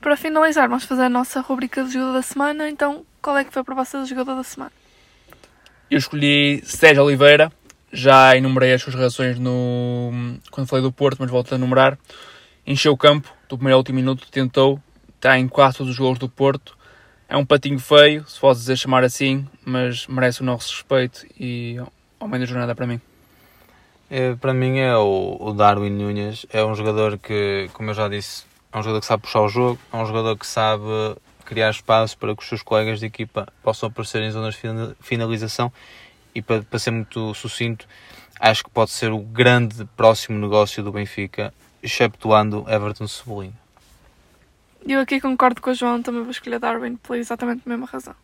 Para finalizar, vamos fazer a nossa rubrica de jogador da semana. Então, qual é que foi para vocês o jogador da semana? Eu escolhi Sérgio Oliveira, já enumerei as suas reações no, quando falei do Porto, mas volto a enumerar. Encheu o campo, do primeiro ao último minuto, tentou, está em quase todos os gols do Porto. É um patinho feio, se posso dizer chamar assim, mas merece o nosso respeito e ao menos jornada para mim. É, para mim é o, o Darwin Nunes, é um jogador que, como eu já disse, é um jogador que sabe puxar o jogo, é um jogador que sabe criar espaço para que os seus colegas de equipa possam aparecer em zonas de finalização e para, para ser muito sucinto, acho que pode ser o grande próximo negócio do Benfica, exceptuando Everton Cebolinha. Eu aqui concordo com o João, também vou escolher Darwin por exatamente a mesma razão.